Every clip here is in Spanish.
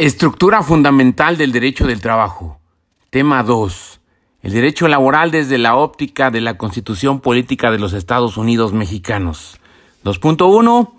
Estructura fundamental del derecho del trabajo. Tema 2. El derecho laboral desde la óptica de la Constitución Política de los Estados Unidos Mexicanos. 2.1.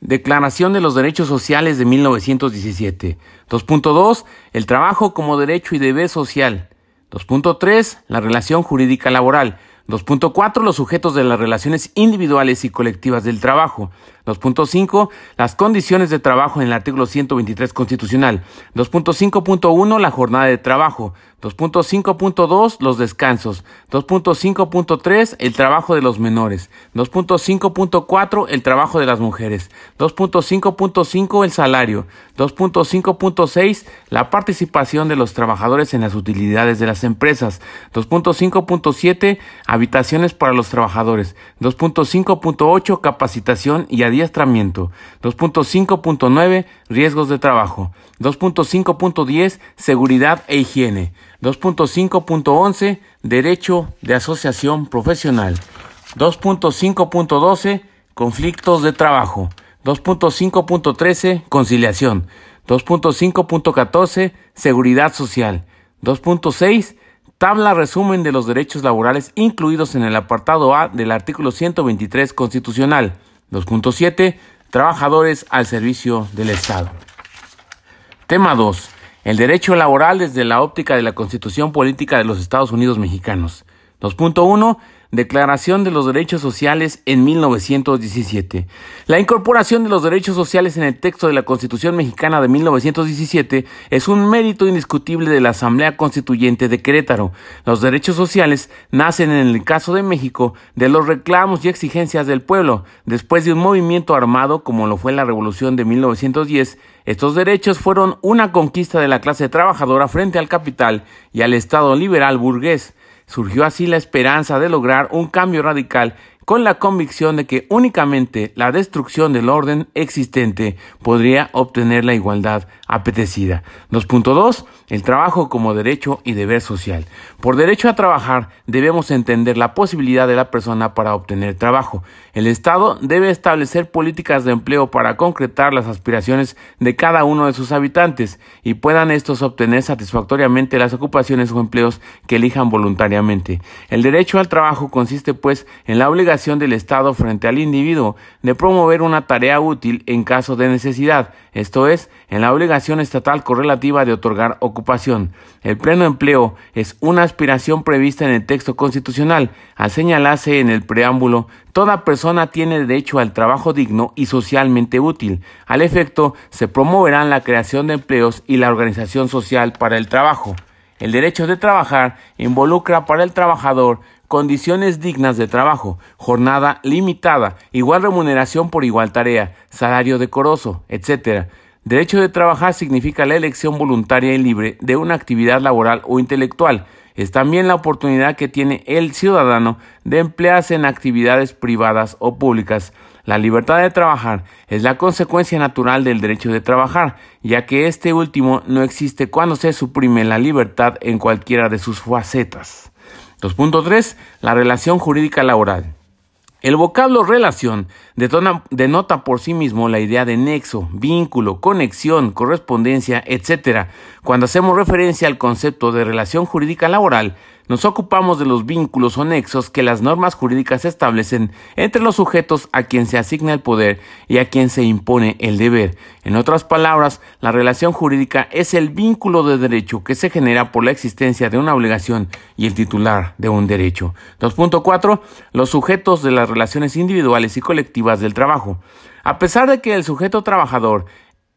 Declaración de los Derechos Sociales de 1917. 2.2. El trabajo como derecho y deber social. 2.3. La relación jurídica laboral. 2.4. Los sujetos de las relaciones individuales y colectivas del trabajo. 2.5. Las condiciones de trabajo en el artículo 123 constitucional. 2.5.1. La jornada de trabajo. 2.5.2 los descansos, 2.5.3 el trabajo de los menores, 2.5.4 el trabajo de las mujeres, 2.5.5 el salario, 2.5.6 la participación de los trabajadores en las utilidades de las empresas, 2.5.7 habitaciones para los trabajadores, 2.5.8 capacitación y adiestramiento, 2.5.9 riesgos de trabajo, 2.5.10 seguridad e higiene, 2.5.11 Derecho de asociación profesional. 2.5.12 Conflictos de trabajo. 2.5.13 Conciliación. 2.5.14 Seguridad social. 2.6 Tabla resumen de los derechos laborales incluidos en el apartado A del artículo 123 constitucional. 2.7 Trabajadores al servicio del Estado. Tema 2. El derecho laboral desde la óptica de la Constitución Política de los Estados Unidos Mexicanos. 2.1. Declaración de los Derechos Sociales en 1917. La incorporación de los derechos sociales en el texto de la Constitución mexicana de 1917 es un mérito indiscutible de la Asamblea Constituyente de Querétaro. Los derechos sociales nacen en el caso de México de los reclamos y exigencias del pueblo, después de un movimiento armado como lo fue la Revolución de 1910. Estos derechos fueron una conquista de la clase trabajadora frente al capital y al Estado liberal burgués. Surgió así la esperanza de lograr un cambio radical con la convicción de que únicamente la destrucción del orden existente podría obtener la igualdad apetecida. 2.2. El trabajo como derecho y deber social. Por derecho a trabajar debemos entender la posibilidad de la persona para obtener trabajo. El Estado debe establecer políticas de empleo para concretar las aspiraciones de cada uno de sus habitantes y puedan estos obtener satisfactoriamente las ocupaciones o empleos que elijan voluntariamente. El derecho al trabajo consiste pues en la obligación del Estado frente al individuo de promover una tarea útil en caso de necesidad, esto es, en la obligación estatal correlativa de otorgar ocupación. El pleno empleo es una aspiración prevista en el texto constitucional, al señalarse en el preámbulo Toda persona tiene derecho al trabajo digno y socialmente útil. Al efecto, se promoverán la creación de empleos y la organización social para el trabajo. El derecho de trabajar involucra para el trabajador condiciones dignas de trabajo, jornada limitada, igual remuneración por igual tarea, salario decoroso, etc. Derecho de trabajar significa la elección voluntaria y libre de una actividad laboral o intelectual. Es también la oportunidad que tiene el ciudadano de emplearse en actividades privadas o públicas. La libertad de trabajar es la consecuencia natural del derecho de trabajar, ya que este último no existe cuando se suprime la libertad en cualquiera de sus facetas. 2.3. La relación jurídica laboral. El vocablo relación denota por sí mismo la idea de nexo, vínculo, conexión, correspondencia, etc. Cuando hacemos referencia al concepto de relación jurídica laboral, nos ocupamos de los vínculos o nexos que las normas jurídicas establecen entre los sujetos a quien se asigna el poder y a quien se impone el deber. En otras palabras, la relación jurídica es el vínculo de derecho que se genera por la existencia de una obligación y el titular de un derecho. 2.4. Los sujetos de las relaciones individuales y colectivas del trabajo. A pesar de que el sujeto trabajador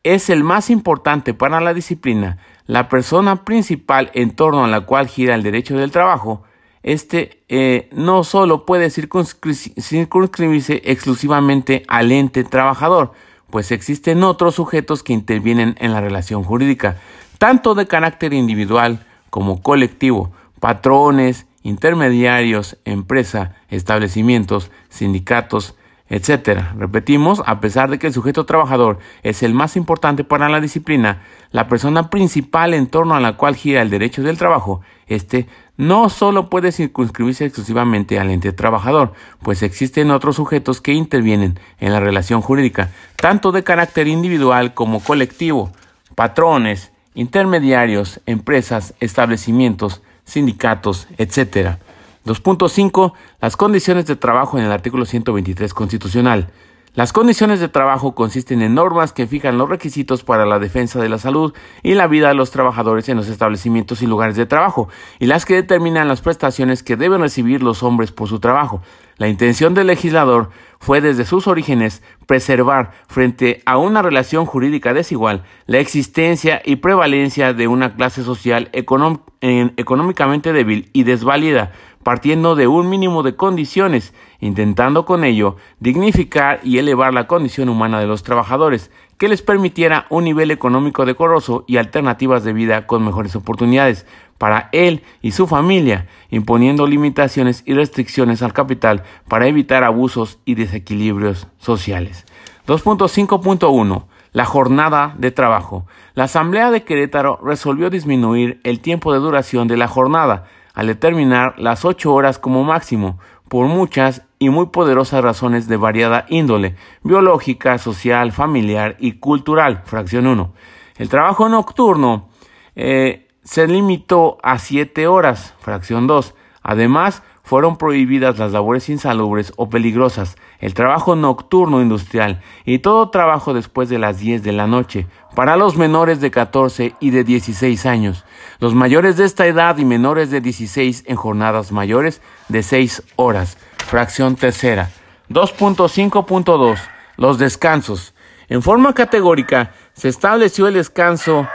es el más importante para la disciplina, la persona principal en torno a la cual gira el derecho del trabajo, este eh, no solo puede circunscribirse exclusivamente al ente trabajador, pues existen otros sujetos que intervienen en la relación jurídica, tanto de carácter individual como colectivo, patrones, intermediarios, empresa, establecimientos, sindicatos, etcétera. Repetimos, a pesar de que el sujeto trabajador es el más importante para la disciplina, la persona principal en torno a la cual gira el derecho del trabajo, este no solo puede circunscribirse exclusivamente al ente trabajador, pues existen otros sujetos que intervienen en la relación jurídica, tanto de carácter individual como colectivo, patrones, intermediarios, empresas, establecimientos, sindicatos, etc. 2.5. Las condiciones de trabajo en el artículo 123 constitucional. Las condiciones de trabajo consisten en normas que fijan los requisitos para la defensa de la salud y la vida de los trabajadores en los establecimientos y lugares de trabajo, y las que determinan las prestaciones que deben recibir los hombres por su trabajo. La intención del legislador fue desde sus orígenes preservar, frente a una relación jurídica desigual, la existencia y prevalencia de una clase social económicamente débil y desválida, partiendo de un mínimo de condiciones, intentando con ello dignificar y elevar la condición humana de los trabajadores, que les permitiera un nivel económico decoroso y alternativas de vida con mejores oportunidades para él y su familia, imponiendo limitaciones y restricciones al capital para evitar abusos y desequilibrios sociales. 2.5.1 la jornada de trabajo. La Asamblea de Querétaro resolvió disminuir el tiempo de duración de la jornada, al determinar las ocho horas como máximo, por muchas y muy poderosas razones de variada índole, biológica, social, familiar y cultural. Fracción 1. El trabajo nocturno eh, se limitó a siete horas. Fracción 2. Además, fueron prohibidas las labores insalubres o peligrosas, el trabajo nocturno industrial y todo trabajo después de las 10 de la noche, para los menores de 14 y de 16 años, los mayores de esta edad y menores de 16 en jornadas mayores de 6 horas. Fracción tercera. 2.5.2. Los descansos. En forma categórica, se estableció el descanso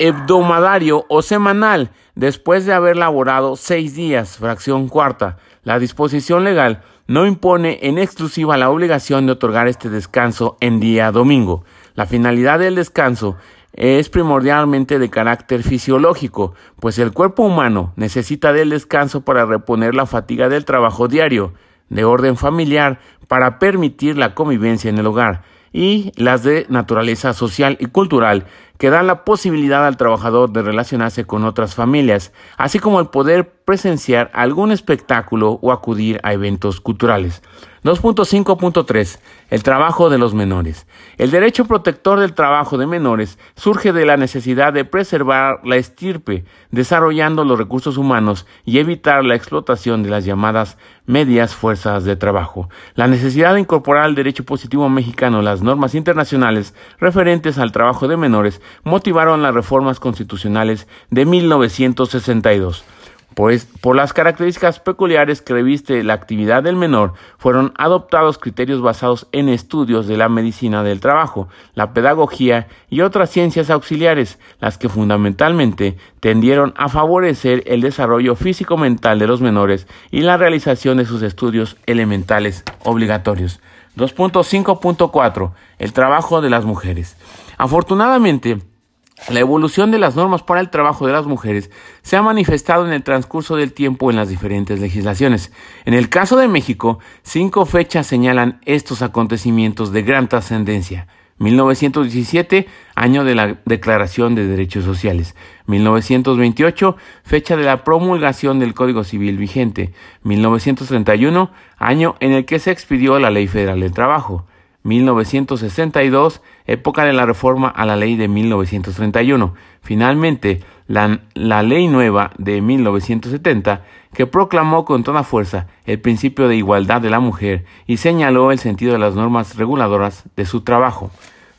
hebdomadario o semanal después de haber laborado seis días, fracción cuarta. La disposición legal no impone en exclusiva la obligación de otorgar este descanso en día domingo. La finalidad del descanso es primordialmente de carácter fisiológico, pues el cuerpo humano necesita del descanso para reponer la fatiga del trabajo diario, de orden familiar, para permitir la convivencia en el hogar, y las de naturaleza social y cultural, que dan la posibilidad al trabajador de relacionarse con otras familias, así como el poder presenciar algún espectáculo o acudir a eventos culturales. 2.5.3. El trabajo de los menores. El derecho protector del trabajo de menores surge de la necesidad de preservar la estirpe, desarrollando los recursos humanos y evitar la explotación de las llamadas medias fuerzas de trabajo. La necesidad de incorporar al derecho positivo mexicano las normas internacionales referentes al trabajo de menores motivaron las reformas constitucionales de 1962 pues por las características peculiares que reviste la actividad del menor, fueron adoptados criterios basados en estudios de la medicina del trabajo, la pedagogía y otras ciencias auxiliares, las que fundamentalmente tendieron a favorecer el desarrollo físico-mental de los menores y la realización de sus estudios elementales obligatorios. 2.5.4 El trabajo de las mujeres. Afortunadamente, la evolución de las normas para el trabajo de las mujeres se ha manifestado en el transcurso del tiempo en las diferentes legislaciones. En el caso de México, cinco fechas señalan estos acontecimientos de gran trascendencia. 1917, año de la Declaración de Derechos Sociales. 1928, fecha de la promulgación del Código Civil vigente. 1931, año en el que se expidió la Ley Federal del Trabajo. 1962, época de la reforma a la ley de 1931. Finalmente, la, la, ley nueva de 1970, que proclamó con toda fuerza el principio de igualdad de la mujer y señaló el sentido de las normas reguladoras de su trabajo.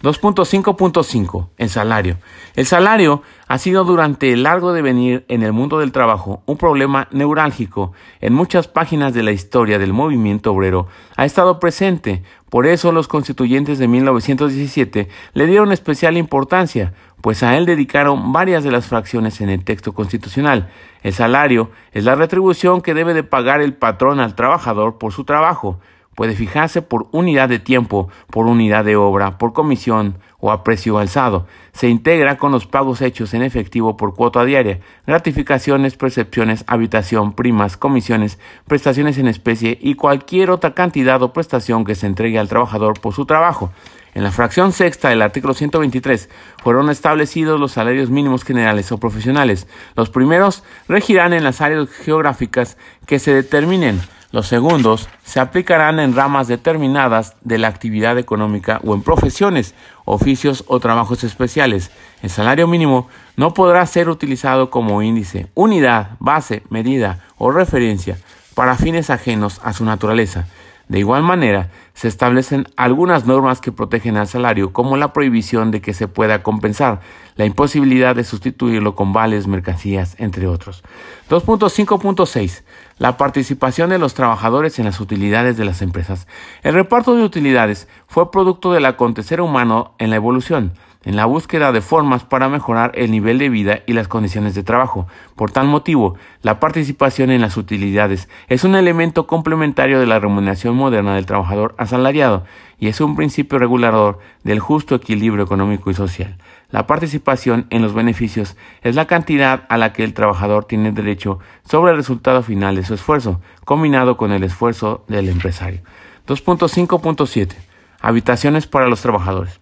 2.5.5. El salario. El salario ha sido durante el largo devenir en el mundo del trabajo un problema neurálgico. En muchas páginas de la historia del movimiento obrero ha estado presente. Por eso los constituyentes de 1917 le dieron especial importancia, pues a él dedicaron varias de las fracciones en el texto constitucional. El salario es la retribución que debe de pagar el patrón al trabajador por su trabajo puede fijarse por unidad de tiempo, por unidad de obra, por comisión o a precio alzado. Se integra con los pagos hechos en efectivo por cuota diaria, gratificaciones, percepciones, habitación, primas, comisiones, prestaciones en especie y cualquier otra cantidad o prestación que se entregue al trabajador por su trabajo. En la fracción sexta del artículo 123 fueron establecidos los salarios mínimos generales o profesionales. Los primeros regirán en las áreas geográficas que se determinen Los segundos se aplicarán en ramas determinadas de la actividad económica o en profesiones, oficios o trabajos especiales. El salario mínimo no podrá ser utilizado como índice, unidad, base, medida o referencia para fines ajenos a su naturaleza. De igual manera, se establecen algunas normas que protegen al salario, como la prohibición de que se pueda compensar, la imposibilidad de sustituirlo con vales, mercancías, entre otros. 2.5.6. La participación de los trabajadores en las utilidades de las empresas. El reparto de utilidades fue producto del acontecer humano en la evolución en la búsqueda de formas para mejorar el nivel de vida y las condiciones de trabajo. Por tal motivo, la participación en las utilidades es un elemento complementario de la remuneración moderna del trabajador asalariado y es un principio regulador del justo equilibrio económico y social. La participación en los beneficios es la cantidad a la que el trabajador tiene derecho sobre el resultado final de su esfuerzo, combinado con el esfuerzo del empresario. 2.5.7 Habitaciones para los trabajadores.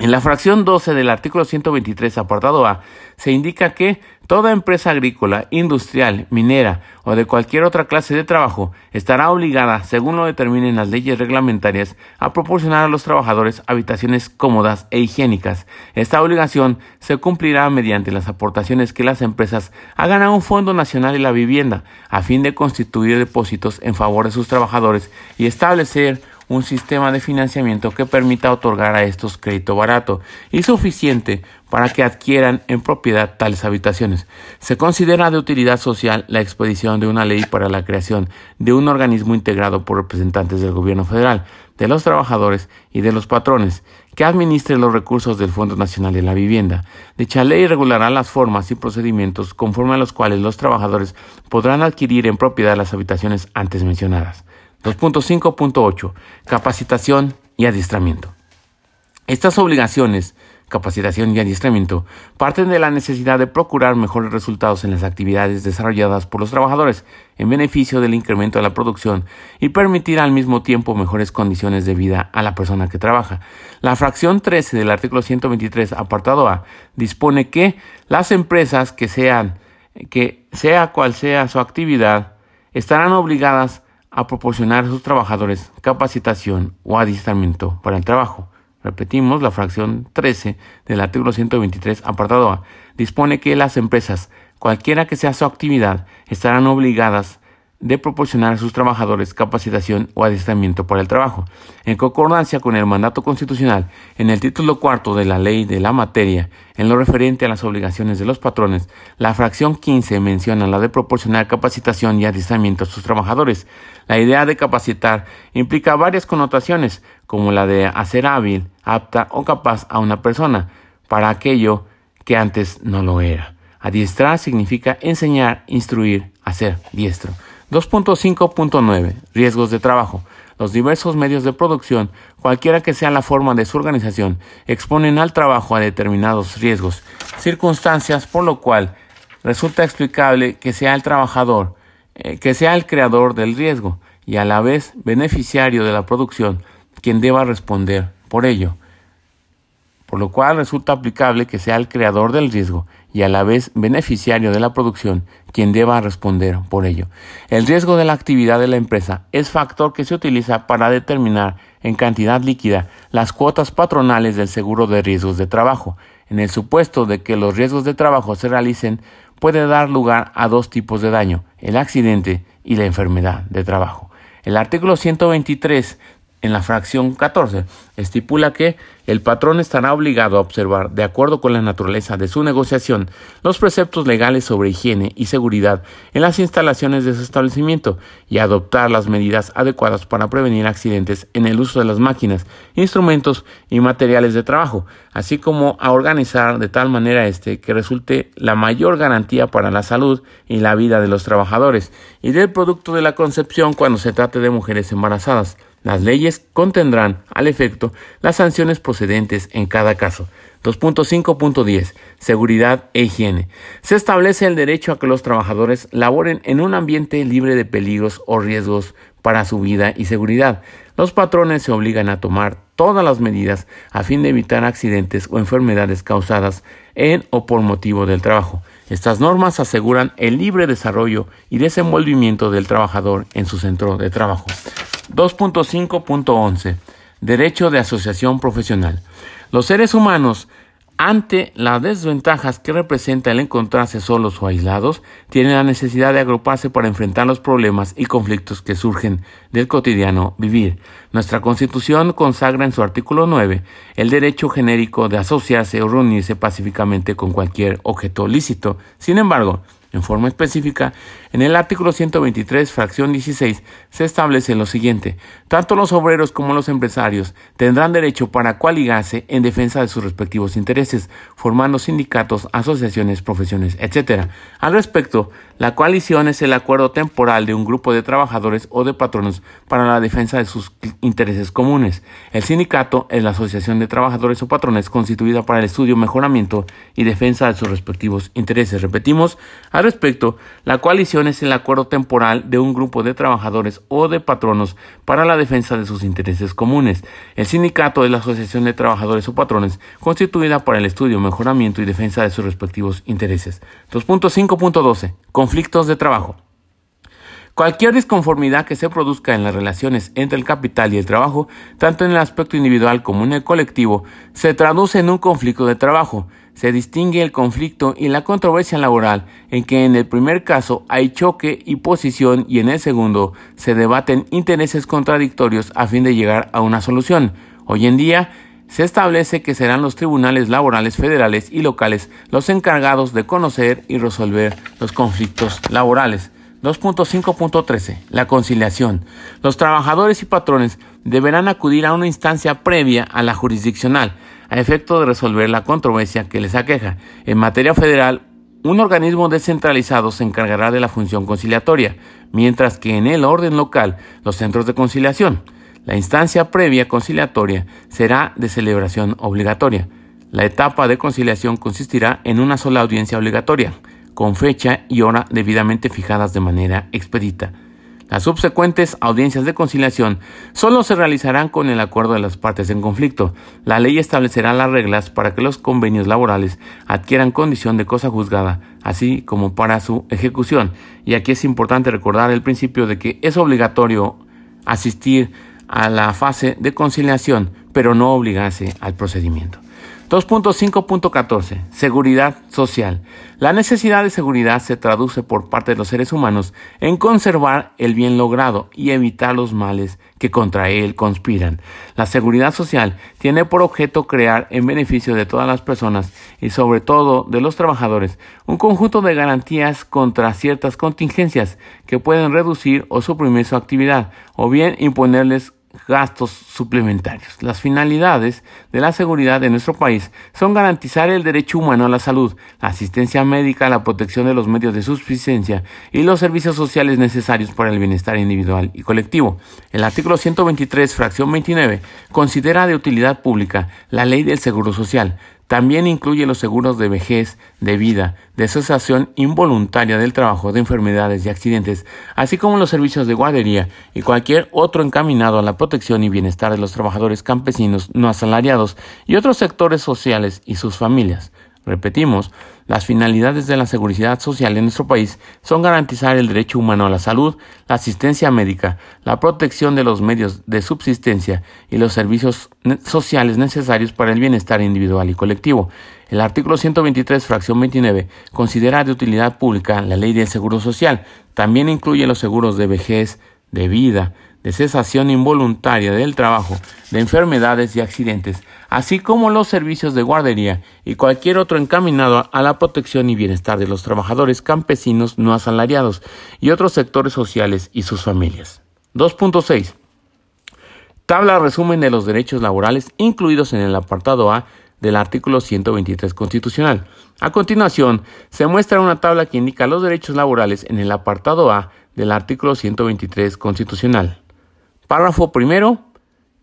En la fracción 12 del artículo 123, apartado A, se indica que toda empresa agrícola, industrial, minera o de cualquier otra clase de trabajo estará obligada, según lo determinen las leyes reglamentarias, a proporcionar a los trabajadores habitaciones cómodas e higiénicas. Esta obligación se cumplirá mediante las aportaciones que las empresas hagan a un Fondo Nacional de la Vivienda, a fin de constituir depósitos en favor de sus trabajadores y establecer un sistema de financiamiento que permita otorgar a estos crédito barato y suficiente para que adquieran en propiedad tales habitaciones. Se considera de utilidad social la expedición de una ley para la creación de un organismo integrado por representantes del gobierno federal, de los trabajadores y de los patrones, que administre los recursos del Fondo Nacional de la Vivienda. Dicha ley regulará las formas y procedimientos conforme a los cuales los trabajadores podrán adquirir en propiedad las habitaciones antes mencionadas. 2.5.8 Capacitación y adiestramiento. Estas obligaciones, capacitación y adiestramiento, parten de la necesidad de procurar mejores resultados en las actividades desarrolladas por los trabajadores en beneficio del incremento de la producción y permitir al mismo tiempo mejores condiciones de vida a la persona que trabaja. La fracción 13 del artículo 123, apartado A, dispone que las empresas que sean, que sea cual sea su actividad, estarán obligadas a proporcionar a sus trabajadores capacitación o adiestramiento para el trabajo. Repetimos, la fracción 13 del artículo 123, apartado A, dispone que las empresas, cualquiera que sea su actividad, estarán obligadas de proporcionar a sus trabajadores capacitación o adiestramiento para el trabajo. En concordancia con el mandato constitucional, en el título cuarto de la ley de la materia, en lo referente a las obligaciones de los patrones, la fracción 15 menciona la de proporcionar capacitación y adiestramiento a sus trabajadores. La idea de capacitar implica varias connotaciones, como la de hacer hábil, apta o capaz a una persona para aquello que antes no lo era. Adiestrar significa enseñar, instruir, hacer diestro. 2.5.9 Riesgos de trabajo. Los diversos medios de producción, cualquiera que sea la forma de su organización, exponen al trabajo a determinados riesgos, circunstancias por lo cual resulta explicable que sea el trabajador, eh, que sea el creador del riesgo y a la vez beneficiario de la producción quien deba responder por ello por lo cual resulta aplicable que sea el creador del riesgo y a la vez beneficiario de la producción quien deba responder por ello. El riesgo de la actividad de la empresa es factor que se utiliza para determinar en cantidad líquida las cuotas patronales del seguro de riesgos de trabajo. En el supuesto de que los riesgos de trabajo se realicen, puede dar lugar a dos tipos de daño, el accidente y la enfermedad de trabajo. El artículo 123 en la fracción 14 estipula que el patrón estará obligado a observar, de acuerdo con la naturaleza de su negociación, los preceptos legales sobre higiene y seguridad en las instalaciones de su establecimiento y adoptar las medidas adecuadas para prevenir accidentes en el uso de las máquinas, instrumentos y materiales de trabajo, así como a organizar de tal manera este que resulte la mayor garantía para la salud y la vida de los trabajadores y del producto de la concepción cuando se trate de mujeres embarazadas las leyes contendrán, al efecto, las sanciones procedentes en cada caso. 2.5.10 Seguridad e higiene. Se establece el derecho a que los trabajadores laboren en un ambiente libre de peligros o riesgos para su vida y seguridad. Los patrones se obligan a tomar todas las medidas a fin de evitar accidentes o enfermedades causadas en o por motivo del trabajo. Estas normas aseguran el libre desarrollo y desenvolvimiento del trabajador en su centro de trabajo. 2.5.11 Derecho de asociación profesional. Los seres humanos ante las desventajas que representa el encontrarse solos o aislados, tienen la necesidad de agruparse para enfrentar los problemas y conflictos que surgen del cotidiano vivir. Nuestra Constitución consagra en su artículo 9 el derecho genérico de asociarse o reunirse pacíficamente con cualquier objeto lícito. Sin embargo, en forma específica, en el artículo 123, fracción 16, se establece lo siguiente. Tanto los obreros como los empresarios tendrán derecho para coaligarse en defensa de sus respectivos intereses, formando sindicatos, asociaciones, profesiones, etc. Al respecto, la coalición es el acuerdo temporal de un grupo de trabajadores o de patronos para la defensa de sus intereses comunes. El sindicato es la asociación de trabajadores o patrones constituida para el estudio, mejoramiento y defensa de sus respectivos intereses. Repetimos, al respecto, la coalición es el acuerdo temporal de un grupo de trabajadores o de patronos para la defensa de sus intereses comunes. El sindicato es la asociación de trabajadores o patrones constituida para el estudio, mejoramiento y defensa de sus respectivos intereses. 2.5.12. Conflictos de trabajo. Cualquier disconformidad que se produzca en las relaciones entre el capital y el trabajo, tanto en el aspecto individual como en el colectivo, se traduce en un conflicto de trabajo se distingue el conflicto y la controversia laboral en que en el primer caso hay choque y posición y en el segundo se debaten intereses contradictorios a fin de llegar a una solución. Hoy en día se establece que serán los tribunales laborales federales y locales los encargados de conocer y resolver los conflictos laborales. 2.5.13. La conciliación. Los trabajadores y patrones deberán acudir a una instancia previa a la jurisdiccional a efecto de resolver la controversia que les aqueja. En materia federal, un organismo descentralizado se encargará de la función conciliatoria, mientras que en el orden local, los centros de conciliación. La instancia previa conciliatoria será de celebración obligatoria. La etapa de conciliación consistirá en una sola audiencia obligatoria, con fecha y hora debidamente fijadas de manera expedita. Las subsecuentes audiencias de conciliación solo se realizarán con el acuerdo de las partes en conflicto. La ley establecerá las reglas para que los convenios laborales adquieran condición de cosa juzgada, así como para su ejecución. Y aquí es importante recordar el principio de que es obligatorio asistir a la fase de conciliación, pero no obligarse al procedimiento. 2.5.14. Seguridad social. La necesidad de seguridad se traduce por parte de los seres humanos en conservar el bien logrado y evitar los males que contra él conspiran. La seguridad social tiene por objeto crear en beneficio de todas las personas y sobre todo de los trabajadores un conjunto de garantías contra ciertas contingencias que pueden reducir o suprimir su actividad o bien imponerles gastos suplementarios. Las finalidades de la seguridad de nuestro país son garantizar el derecho humano a la salud, la asistencia médica, la protección de los medios de subsistencia y los servicios sociales necesarios para el bienestar individual y colectivo. El artículo 123, fracción 29, considera de utilidad pública la ley del seguro social, también incluye los seguros de vejez, de vida, de cesación involuntaria del trabajo, de enfermedades y accidentes, así como los servicios de guardería y cualquier otro encaminado a la protección y bienestar de los trabajadores campesinos no asalariados y otros sectores sociales y sus familias. Repetimos, las finalidades de la seguridad social en nuestro país son garantizar el derecho humano a la salud, la asistencia médica, la protección de los medios de subsistencia y los servicios sociales necesarios para el bienestar individual y colectivo. El artículo 123, fracción 29, considera de utilidad pública la ley del seguro social. También incluye los seguros de vejez, de vida, de cesación involuntaria del trabajo, de enfermedades y accidentes, así como los servicios de guardería y cualquier otro encaminado a la protección y bienestar de los trabajadores campesinos no asalariados y otros sectores sociales y sus familias. 2.6. Tabla resumen de los derechos laborales incluidos en el apartado A del artículo 123 constitucional. A continuación, se muestra una tabla que indica los derechos laborales en el apartado A del artículo 123 constitucional. Párrafo primero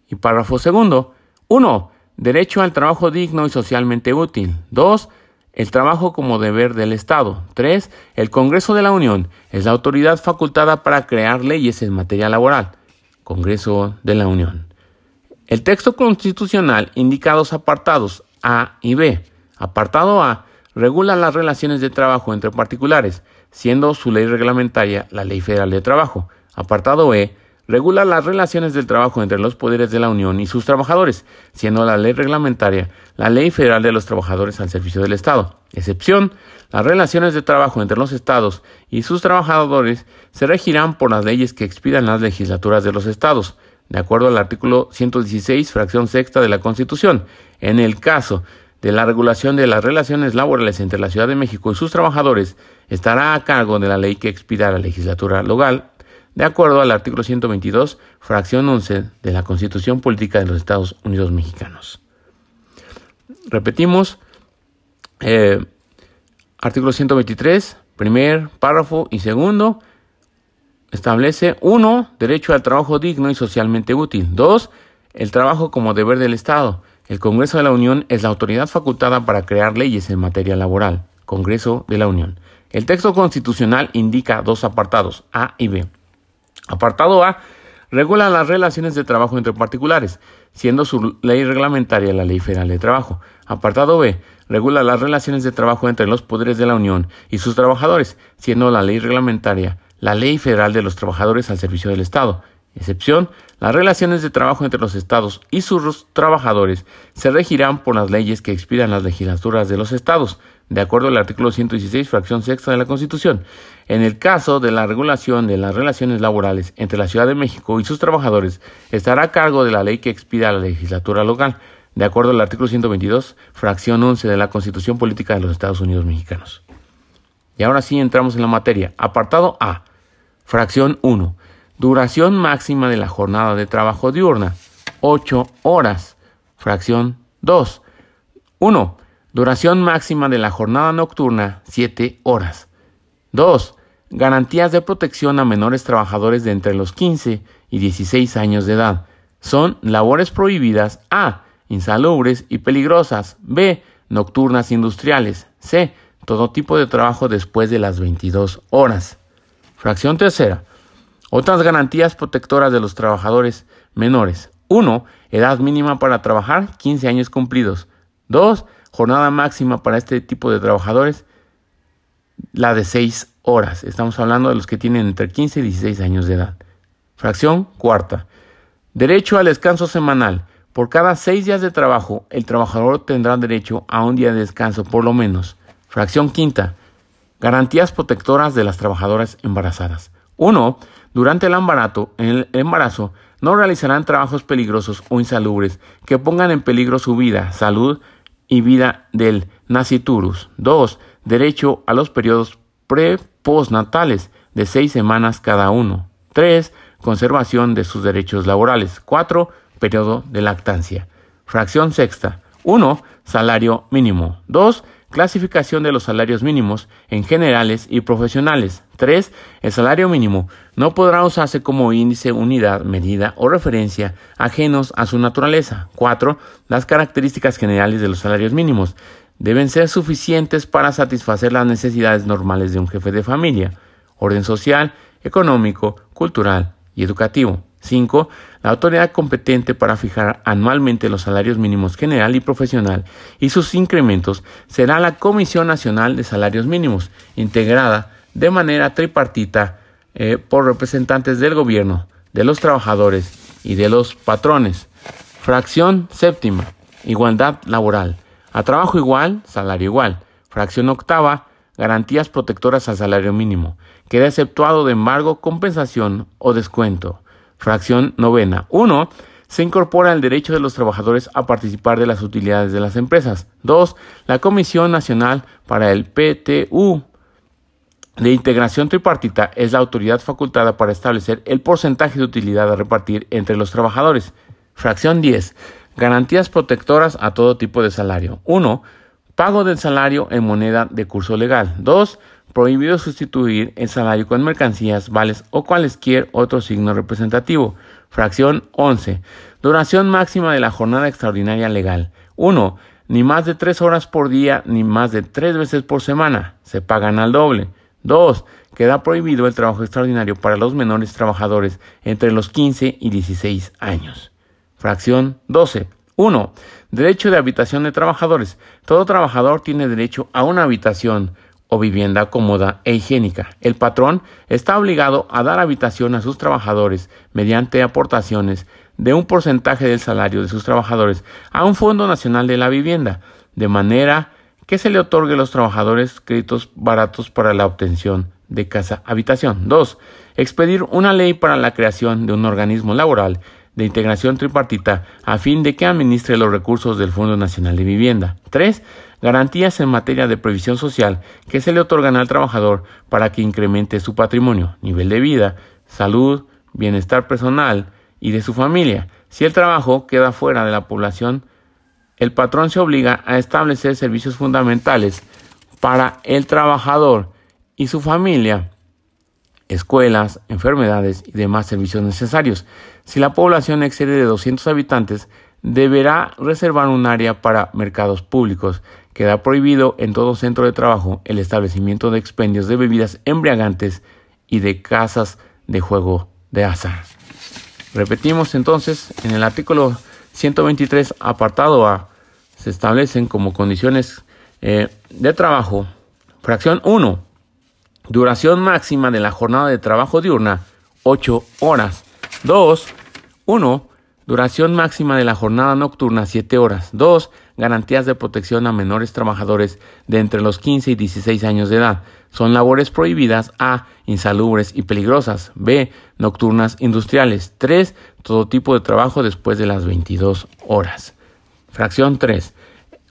y párrafo segundo. 1. Derecho al trabajo digno y socialmente útil. 2. El trabajo como deber del Estado. 3. El Congreso de la Unión es la autoridad facultada para crear leyes en materia laboral. Congreso de la Unión. El texto constitucional indica dos apartados, A y B. Apartado A regula las relaciones de trabajo entre particulares, siendo su ley reglamentaria la Ley Federal de Trabajo. Apartado E regula las relaciones del trabajo entre los poderes de la Unión y sus trabajadores, siendo la ley reglamentaria la Ley Federal de los Trabajadores al Servicio del Estado. Excepción, las relaciones de trabajo entre los estados y sus trabajadores se regirán por las leyes que expidan las legislaturas de los estados, de acuerdo al artículo 116, fracción sexta de la Constitución. En el caso de la regulación de las relaciones laborales entre la Ciudad de México y sus trabajadores, estará a cargo de la ley que expida la legislatura local de acuerdo al artículo 122, fracción 11 de la Constitución Política de los Estados Unidos Mexicanos. Repetimos, eh, artículo 123, primer párrafo y segundo, establece 1. Derecho al trabajo digno y socialmente útil. 2. El trabajo como deber del Estado. El Congreso de la Unión es la autoridad facultada para crear leyes en materia laboral. Congreso de la Unión. El texto constitucional indica dos apartados, A y B. Apartado A regula las relaciones de trabajo entre particulares, siendo su ley reglamentaria la Ley Federal de Trabajo. Apartado B regula las relaciones de trabajo entre los poderes de la Unión y sus trabajadores, siendo la ley reglamentaria la Ley Federal de los Trabajadores al Servicio del Estado. Excepción, las relaciones de trabajo entre los estados y sus trabajadores se regirán por las leyes que expidan las legislaturas de los estados, de acuerdo al artículo 116, fracción sexta de la Constitución. En el caso de la regulación de las relaciones laborales entre la Ciudad de México y sus trabajadores, estará a cargo de la ley que expida la legislatura local, de acuerdo al artículo 122, fracción 11 de la Constitución Política de los Estados Unidos Mexicanos. Y ahora sí entramos en la materia. Apartado A, fracción 1. Duración máxima de la jornada de trabajo diurna, 8 horas. Fracción 2. 1. Duración máxima de la jornada nocturna, 7 horas. 2. Garantías de protección a menores trabajadores de entre los 15 y 16 años de edad. Son labores prohibidas A. Insalubres y peligrosas. B. Nocturnas industriales. C. Todo tipo de trabajo después de las 22 horas. Fracción tercera. Otras garantías protectoras de los trabajadores menores. 1. Edad mínima para trabajar, 15 años cumplidos. 2 jornada máxima para este tipo de trabajadores, la de 6 horas. Estamos hablando de los que tienen entre 15 y 16 años de edad. Fracción cuarta. Derecho al descanso semanal. Por cada 6 días de trabajo, el trabajador tendrá derecho a un día de descanso por lo menos. Fracción quinta. Garantías protectoras de las trabajadoras embarazadas. 1. Durante el embarazo, el embarazo no realizarán trabajos peligrosos o insalubres que pongan en peligro su vida, salud y vida del naciturus. 2. Derecho a los periodos pre-postnatales de seis semanas cada uno. 3. Conservación de sus derechos laborales. 4. Periodo de lactancia. Fracción sexta. 1. Salario mínimo. 2. Clasificación de los salarios mínimos en generales y profesionales. 3. El salario mínimo no podrá usarse como índice, unidad, medida o referencia ajenos a su naturaleza. 4. Las características generales de los salarios mínimos deben ser suficientes para satisfacer las necesidades normales de un jefe de familia, orden social, económico, cultural y educativo. 5. La autoridad competente para fijar anualmente los salarios mínimos general y profesional y sus incrementos será la Comisión Nacional de Salarios Mínimos, integrada de manera tripartita eh, por representantes del gobierno, de los trabajadores y de los patrones. Fracción séptima, igualdad laboral. A trabajo igual, salario igual. Fracción octava, garantías protectoras al salario mínimo. Queda exceptuado de embargo, compensación o descuento. Fracción novena. 1. Se incorpora el derecho de los trabajadores a participar de las utilidades de las empresas. 2. La Comisión Nacional para el PTU de integración tripartita es la autoridad facultada para establecer el porcentaje de utilidad a repartir entre los trabajadores. Fracción 10. Garantías protectoras a todo tipo de salario. 1. Pago del salario en moneda de curso legal. 2 prohibido sustituir el salario con mercancías, vales o cualesquier otro signo representativo. Fracción 11. Duración máxima de la jornada extraordinaria legal. 1. Ni más de tres horas por día ni más de tres veces por semana. Se pagan al doble. 2. Queda prohibido el trabajo extraordinario para los menores trabajadores entre los 15 y 16 años. Fracción 12. 1. Derecho de habitación de trabajadores. Todo trabajador tiene derecho a una habitación o vivienda cómoda e higiénica. El patrón está obligado a dar habitación a sus trabajadores mediante aportaciones de un porcentaje del salario de sus trabajadores a un Fondo Nacional de la Vivienda, de manera que se le otorgue a los trabajadores créditos baratos para la obtención de casa habitación. 2. Expedir una ley para la creación de un organismo laboral de integración tripartita a fin de que administre los recursos del Fondo Nacional de Vivienda. 3. Garantías en materia de previsión social que se le otorgan al trabajador para que incremente su patrimonio, nivel de vida, salud, bienestar personal y de su familia. Si el trabajo queda fuera de la población, el patrón se obliga a establecer servicios fundamentales para el trabajador y su familia escuelas, enfermedades y demás servicios necesarios. Si la población excede de 200 habitantes, deberá reservar un área para mercados públicos. Queda prohibido en todo centro de trabajo el establecimiento de expendios de bebidas embriagantes y de casas de juego de azar. Repetimos entonces, en el artículo 123, apartado A, se establecen como condiciones eh, de trabajo, fracción 1, Duración máxima de la jornada de trabajo diurna, 8 horas. 2. 1. Duración máxima de la jornada nocturna, 7 horas. 2. Garantías de protección a menores trabajadores de entre los 15 y 16 años de edad. Son labores prohibidas A. Insalubres y peligrosas. B. Nocturnas industriales. 3. Todo tipo de trabajo después de las 22 horas. Fracción 3.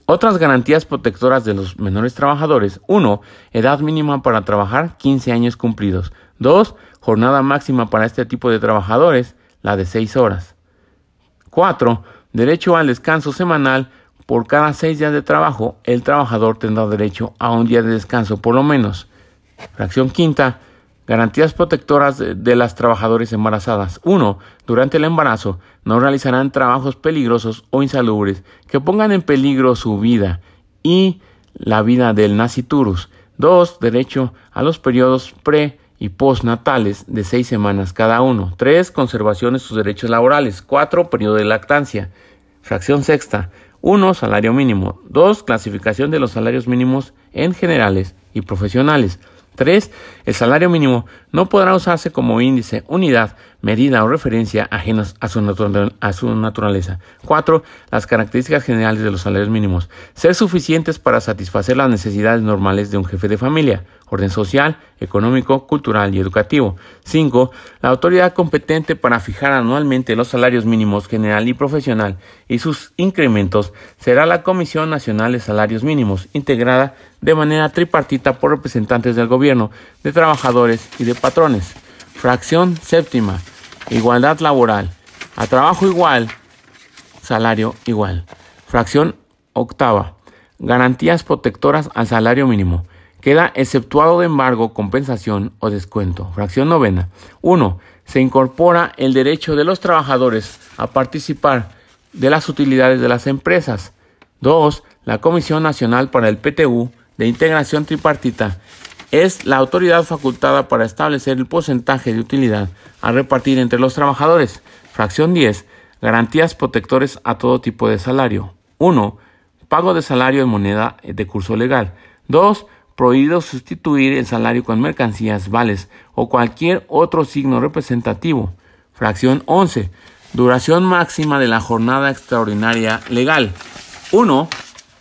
Otras garantías protectoras de los menores trabajadores. 1. Edad mínima para trabajar, 15 años cumplidos. 2. Jornada máxima para este tipo de trabajadores, la de 6 horas. 4. Derecho al descanso semanal. Por cada 6 días de trabajo, el trabajador tendrá derecho a un día de descanso por lo menos. Fracción quinta. Garantías protectoras de las trabajadoras embarazadas. 1. Durante el embarazo no realizarán trabajos peligrosos o insalubres que pongan en peligro su vida y la vida del naciturus. 2. Derecho a los periodos pre y postnatales de seis semanas cada uno. 3. Conservación de sus derechos laborales. 4. Periodo de lactancia. Fracción sexta. 1. Salario mínimo. 2. Clasificación de los salarios mínimos en generales y profesionales. 3. El salario mínimo no podrá usarse como índice, unidad, medida o referencia ajenas a su, a su, naturaleza. 4. Las características generales de los salarios mínimos. Ser suficientes para satisfacer las necesidades normales de un jefe de familia orden social, económico, cultural y educativo. 5. La autoridad competente para fijar anualmente los salarios mínimos general y profesional y sus incrementos será la Comisión Nacional de Salarios Mínimos, integrada de manera tripartita por representantes del gobierno, de trabajadores y de patrones. Fracción séptima. Igualdad laboral. A trabajo igual, salario igual. Fracción octava. Garantías protectoras al salario mínimo queda exceptuado de embargo, compensación o descuento. Fracción novena. 1. Se incorpora el derecho de los trabajadores a participar de las utilidades de las empresas. 2. La Comisión Nacional para el PTU de Integración Tripartita es la autoridad facultada para establecer el porcentaje de utilidad a repartir entre los trabajadores. Fracción 10. Garantías protectores a todo tipo de salario. 1. Pago de salario en moneda de curso legal. 2 prohibido sustituir el salario con mercancías, vales o cualquier otro signo representativo. Fracción 11. Duración máxima de la jornada extraordinaria legal. 1.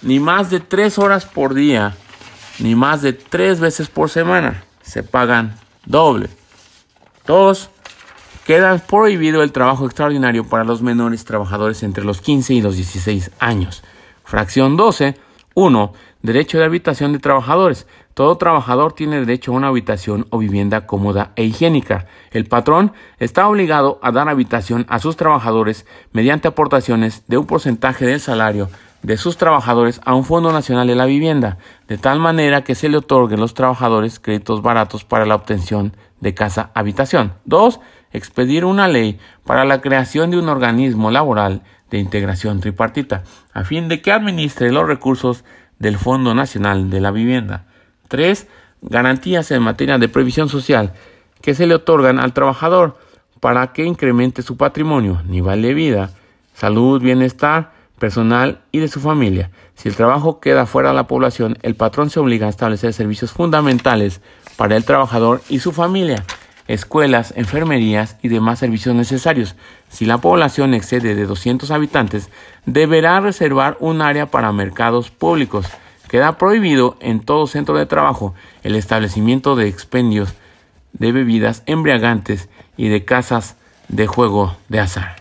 Ni más de 3 horas por día, ni más de 3 veces por semana. Se pagan doble. 2. Queda prohibido el trabajo extraordinario para los menores trabajadores entre los 15 y los 16 años. Fracción 12. 1. Derecho de habitación de trabajadores. Todo trabajador tiene derecho a una habitación o vivienda cómoda e higiénica. El patrón está obligado a dar habitación a sus trabajadores mediante aportaciones de un porcentaje del salario de sus trabajadores a un Fondo Nacional de la Vivienda, de tal manera que se le otorguen los trabajadores créditos baratos para la obtención de casa habitación. 2. Expedir una ley para la creación de un organismo laboral de integración tripartita, a fin de que administre los recursos del Fondo Nacional de la Vivienda. 3. Garantías en materia de previsión social que se le otorgan al trabajador para que incremente su patrimonio, nivel de vida, salud, bienestar personal y de su familia. Si el trabajo queda fuera de la población, el patrón se obliga a establecer servicios fundamentales para el trabajador y su familia, escuelas, enfermerías y demás servicios necesarios. Si la población excede de 200 habitantes, deberá reservar un área para mercados públicos. Queda prohibido en todo centro de trabajo el establecimiento de expendios de bebidas embriagantes y de casas de juego de azar.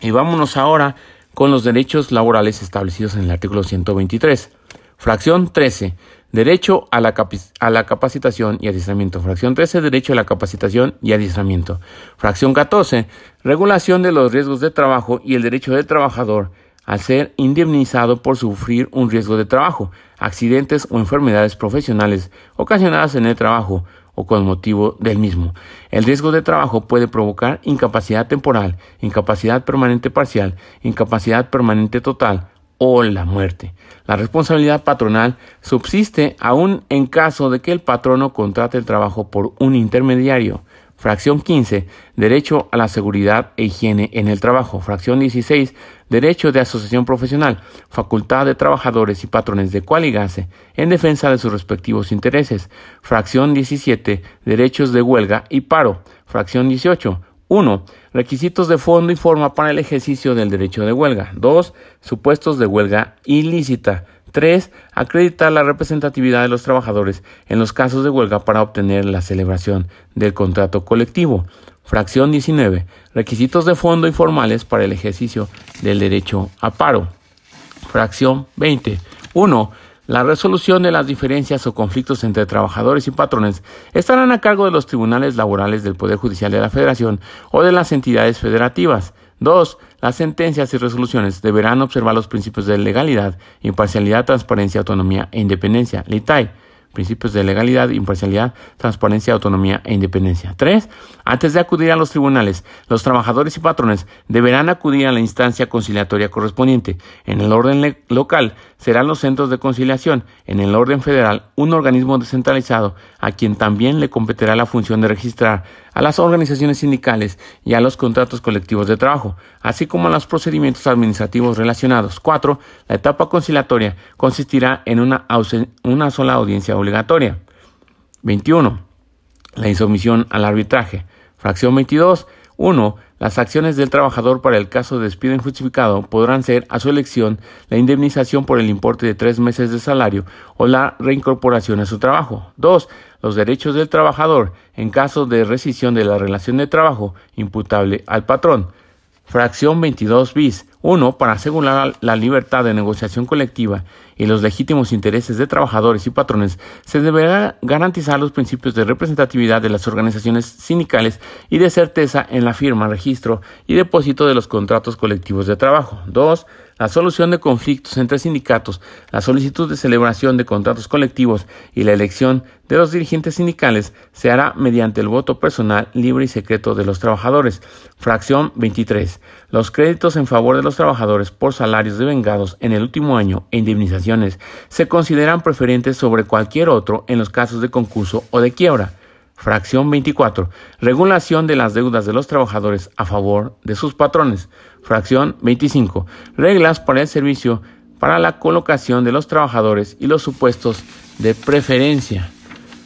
Y vámonos ahora con los derechos laborales establecidos en el artículo 123. Fracción 13. Derecho a la, a la, capacitación y adiestramiento. Fracción 13. Derecho a la capacitación y adiestramiento. Fracción 14. Regulación de los riesgos de trabajo y el derecho del trabajador al ser indemnizado por sufrir un riesgo de trabajo, accidentes o enfermedades profesionales ocasionadas en el trabajo o con motivo del mismo. El riesgo de trabajo puede provocar incapacidad temporal, incapacidad permanente parcial, incapacidad permanente total o la muerte. La responsabilidad patronal subsiste aún en caso de que el patrono contrate el trabajo por un intermediario. Fracción 15. Derecho a la seguridad e higiene en el trabajo. Fracción 16. Derecho de asociación profesional. Facultad de trabajadores y patrones de cualigase en defensa de sus respectivos intereses. Fracción 17. Derechos de huelga y paro. Fracción 18. 1. Requisitos de fondo y forma para el ejercicio del derecho de huelga. 2. Supuestos de huelga ilícita. 3. Acreditar la representatividad de los trabajadores en los casos de huelga para obtener la celebración del contrato colectivo. Fracción 19. Requisitos de fondo informales para el ejercicio del derecho a paro. Fracción 20. 1. La resolución de las diferencias o conflictos entre trabajadores y patrones estarán a cargo de los tribunales laborales del Poder Judicial de la Federación o de las entidades federativas. 2. Las sentencias y resoluciones deberán observar los principios de legalidad, imparcialidad, transparencia, autonomía e independencia. Principios de legalidad, imparcialidad, transparencia, autonomía e independencia. 3. Antes de acudir a los tribunales, los trabajadores y patrones deberán acudir a la instancia conciliatoria correspondiente. En el orden local serán los centros de conciliación. En el orden federal, un organismo descentralizado a quien también le competirá la función de registrar a las organizaciones sindicales y a los contratos colectivos de trabajo, así como a los procedimientos administrativos relacionados. 4. La etapa conciliatoria consistirá en una, una sola audiencia obligatoria. 21. La insumisión al arbitraje. Fracción 22. 1. Las acciones del trabajador para el caso de despido injustificado podrán ser, a su elección, la indemnización por el importe de tres meses de salario o la reincorporación a su trabajo. 2. Los derechos del trabajador en caso de rescisión de la relación de trabajo imputable al patrón. Fracción 22 bis. 1. Para asegurar la libertad de negociación colectiva y los legítimos intereses de trabajadores y patrones, se deberá garantizar los principios de representatividad de las organizaciones sindicales y de certeza en la firma, registro y depósito de los contratos colectivos de trabajo. 2 la solución de conflictos entre sindicatos, la solicitud de celebración de contratos colectivos y la elección de los dirigentes sindicales se hará mediante el voto personal libre y secreto de los trabajadores. Fracción 23. Los créditos en favor de los trabajadores por salarios devengados en el último año e indemnizaciones se consideran preferentes sobre cualquier otro en los casos de concurso o de quiebra. Fracción 24. Regulación de las deudas de los trabajadores a favor de sus patrones. Fracción 25. Reglas para el servicio para la colocación de los trabajadores y los supuestos de preferencia.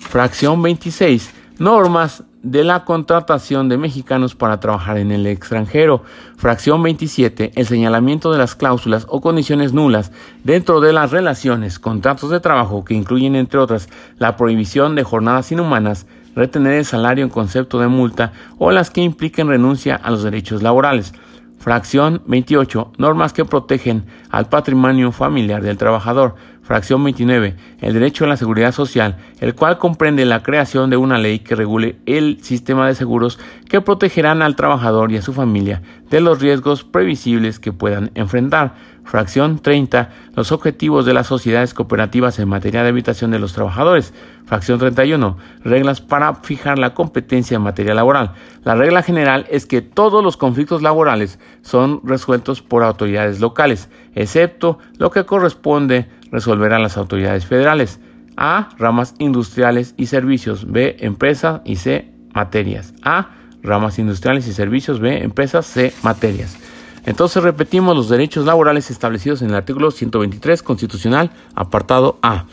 Fracción 26. Normas de la contratación de mexicanos para trabajar en el extranjero. Fracción 27. El señalamiento de las cláusulas o condiciones nulas dentro de las relaciones, contratos de trabajo que incluyen, entre otras, la prohibición de jornadas inhumanas, retener el salario en concepto de multa o las que impliquen renuncia a los derechos laborales. Fracción 28. Normas que protegen al patrimonio familiar del trabajador. Fracción 29. El derecho a la seguridad social, el cual comprende la creación de una ley que regule el sistema de seguros que protegerán al trabajador y a su familia de los riesgos previsibles que puedan enfrentar. Fracción 30. Los objetivos de las sociedades cooperativas en materia de habitación de los trabajadores. Fracción 31. Reglas para fijar la competencia en materia laboral. La regla general es que todos los conflictos laborales son resueltos por autoridades locales, excepto lo que corresponde resolver a las autoridades federales. A. Ramas industriales y servicios. B. Empresa y C. Materias. A. Ramas industriales y servicios. B. Empresas. C. Materias. Entonces repetimos los derechos laborales establecidos en el artículo 123 constitucional, apartado A.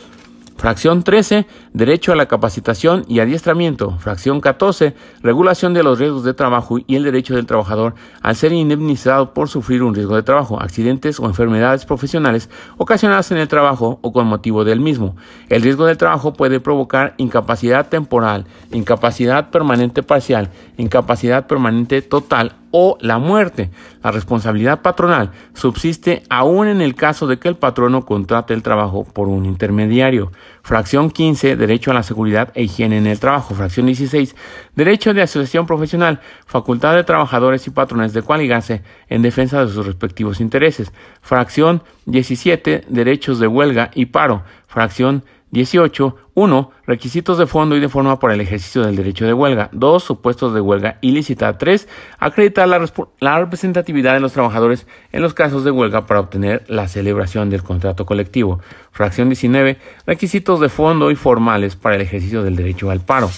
Fracción 13, derecho a la capacitación y adiestramiento. Fracción 14, regulación de los riesgos de trabajo y el derecho del trabajador al ser indemnizado por sufrir un riesgo de trabajo, accidentes o enfermedades profesionales ocasionadas en el trabajo o con motivo del mismo. El riesgo del trabajo puede provocar incapacidad temporal, incapacidad permanente parcial, incapacidad permanente total o la muerte. La responsabilidad patronal subsiste aún en el caso de que el patrono contrate el trabajo por un intermediario. Fracción 15, derecho a la seguridad e higiene en el trabajo. Fracción 16, derecho de asociación profesional, facultad de trabajadores y patrones de coaligarse en defensa de sus respectivos intereses. Fracción 17, derechos de huelga y paro. Fracción 18. 1. Requisitos de fondo y de forma para el ejercicio del derecho de huelga. 2. Supuestos de huelga ilícita. 3. Acreditar la, la, representatividad de los trabajadores en los casos de huelga para obtener la celebración del contrato colectivo. Fracción 19. Requisitos de fondo y formales para el ejercicio del derecho al paro.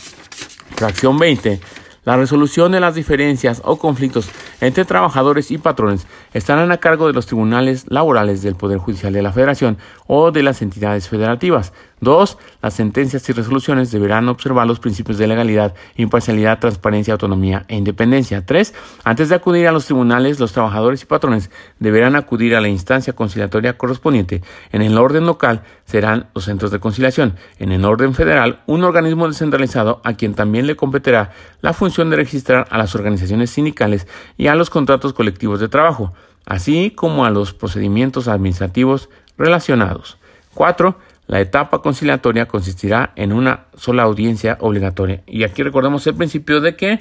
Fracción 20. La resolución de las diferencias o conflictos entre trabajadores y patrones estarán a cargo de los tribunales laborales del Poder Judicial de la Federación o de las entidades federativas. 2. Las sentencias y resoluciones deberán observar los principios de legalidad, imparcialidad, transparencia, autonomía e independencia. 3. Antes de acudir a los tribunales, los trabajadores y patrones deberán acudir a la instancia conciliatoria correspondiente. En el orden local serán los centros de conciliación. En el orden federal, un organismo descentralizado a quien también le competirá la función de registrar a las organizaciones sindicales y a los contratos colectivos de trabajo, así como a los procedimientos administrativos relacionados. 4. La etapa conciliatoria consistirá en una sola audiencia obligatoria. Y aquí recordemos el principio de que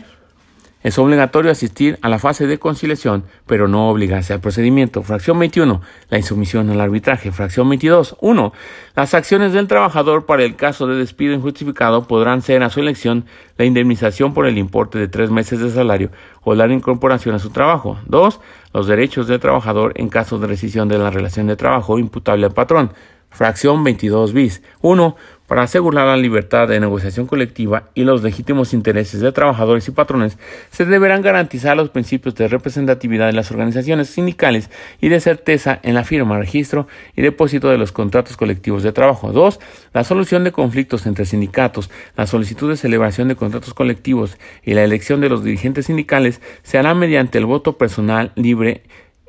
es obligatorio asistir a la fase de conciliación, pero no obligarse al procedimiento. Fracción 21. La insumisión al arbitraje. Fracción 22. 1. Las acciones del trabajador para el caso de despido injustificado podrán ser a su elección la indemnización por el importe de tres meses de salario o la incorporación a su trabajo. 2. Los derechos del trabajador en caso de rescisión de la relación de trabajo imputable al patrón. Fracción 22 bis. 1. Para asegurar la libertad de negociación colectiva y los legítimos intereses de trabajadores y patrones, se deberán garantizar los principios de representatividad de las organizaciones sindicales y de certeza en la firma, registro y depósito de los contratos colectivos de trabajo. 2. La solución de conflictos entre sindicatos, la solicitud de celebración de contratos colectivos y la elección de los dirigentes sindicales se hará mediante el voto personal libre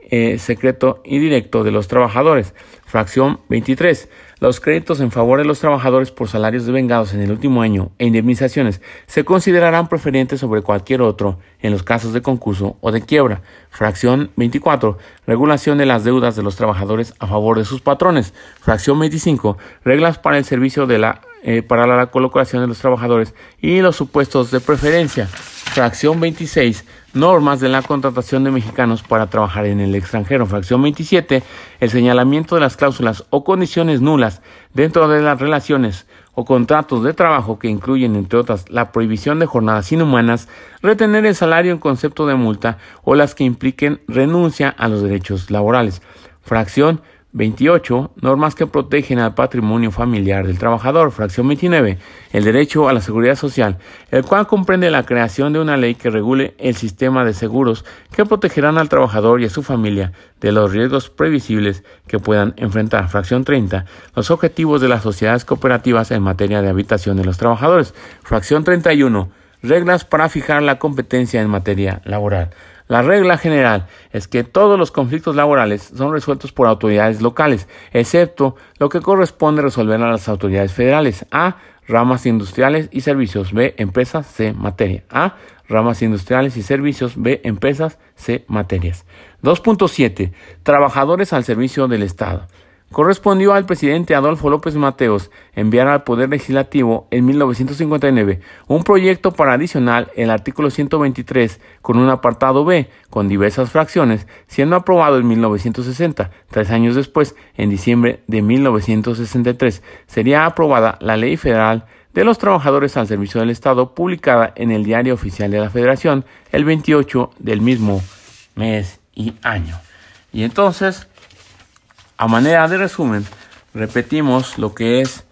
eh, secreto y directo de los trabajadores. Fracción 23. Los créditos en favor de los trabajadores por salarios devengados en el último año e indemnizaciones se considerarán preferentes sobre cualquier otro en los casos de concurso o de quiebra. Fracción 24. Regulación de las deudas de los trabajadores a favor de sus patrones. Fracción 25. Reglas para el servicio de la eh, para la colocación de los trabajadores y los supuestos de preferencia. Fracción 26. Normas de la contratación de mexicanos para trabajar en el extranjero. Fracción 27. El señalamiento de las cláusulas o condiciones nulas dentro de las relaciones o contratos de trabajo que incluyen, entre otras, la prohibición de jornadas inhumanas, retener el salario en concepto de multa o las que impliquen renuncia a los derechos laborales. Fracción 28. Normas que protegen al patrimonio familiar del trabajador. Fracción 29. El derecho a la seguridad social, el cual comprende la creación de una ley que regule el sistema de seguros que protegerán al trabajador y a su familia de los riesgos previsibles que puedan enfrentar. Fracción 30. Los objetivos de las sociedades cooperativas en materia de habitación de los trabajadores. Fracción 31. Reglas para fijar la competencia en materia laboral. La regla general es que todos los conflictos laborales son resueltos por autoridades locales, excepto lo que corresponde resolver a las autoridades federales. A. Ramas industriales y servicios. B. Empresas. C. Materia. A. Ramas industriales y servicios. B. Empresas. C. Materias. 2.7. Trabajadores al servicio del Estado correspondió al presidente Adolfo López Mateos enviar al Poder Legislativo en 1959 un proyecto para adicionar el artículo 123 con un apartado B con diversas fracciones, siendo aprobado en 1960. Tres años después, en diciembre de 1963, sería aprobada la Ley Federal de los Trabajadores al Servicio del Estado, publicada en el Diario Oficial de la Federación el 28 del mismo mes y año. Y entonces, a manera de resumen, repetimos lo que es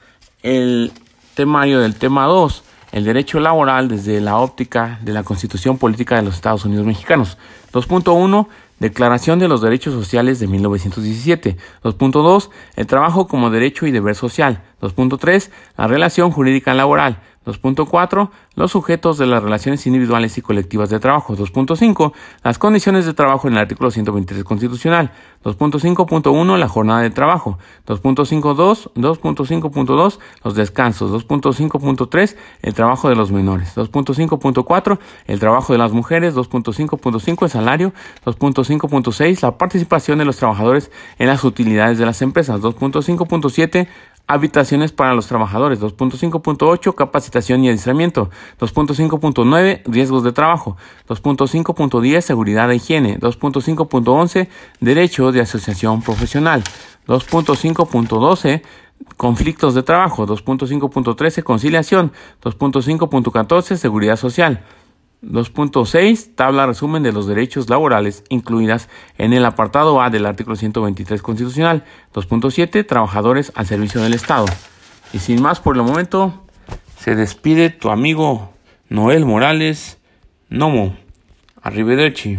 el temario del tema 2, el derecho laboral desde la óptica de la Constitución Política de los Estados Unidos Mexicanos. 2.1 Declaración de los Derechos Sociales de 1917. 2.2. El trabajo como derecho y deber social. 2.3. La relación jurídica laboral. 2.4. Los sujetos de las relaciones individuales y colectivas de trabajo. 2.5. Las condiciones de trabajo en el artículo 123 constitucional. 2.5.1. La jornada de trabajo. 2.52. 2.5.2. Los descansos. 2.5.3. El trabajo de los menores. 2.5.4. El trabajo de las mujeres. 2.5.5. El salario. 2.5.6. La participación de los trabajadores en las utilidades de las empresas. 2.5.7 Habitaciones para los trabajadores. 2.5.8 Capacitación y adiestramiento. 2.5.9 Riesgos de trabajo. 2.5.10 Seguridad e higiene. 2.5.11 Derecho de asociación profesional. 2.5.12 Conflictos de trabajo. 2.5.13 Conciliación. 2.5.14 Seguridad social. 2.6. Tabla resumen de los derechos laborales incluidas en el apartado A del artículo 123 constitucional. 2.7. Trabajadores al servicio del Estado. Y sin más por el momento, se despide tu amigo Noel Morales Nomo. Arrivederci.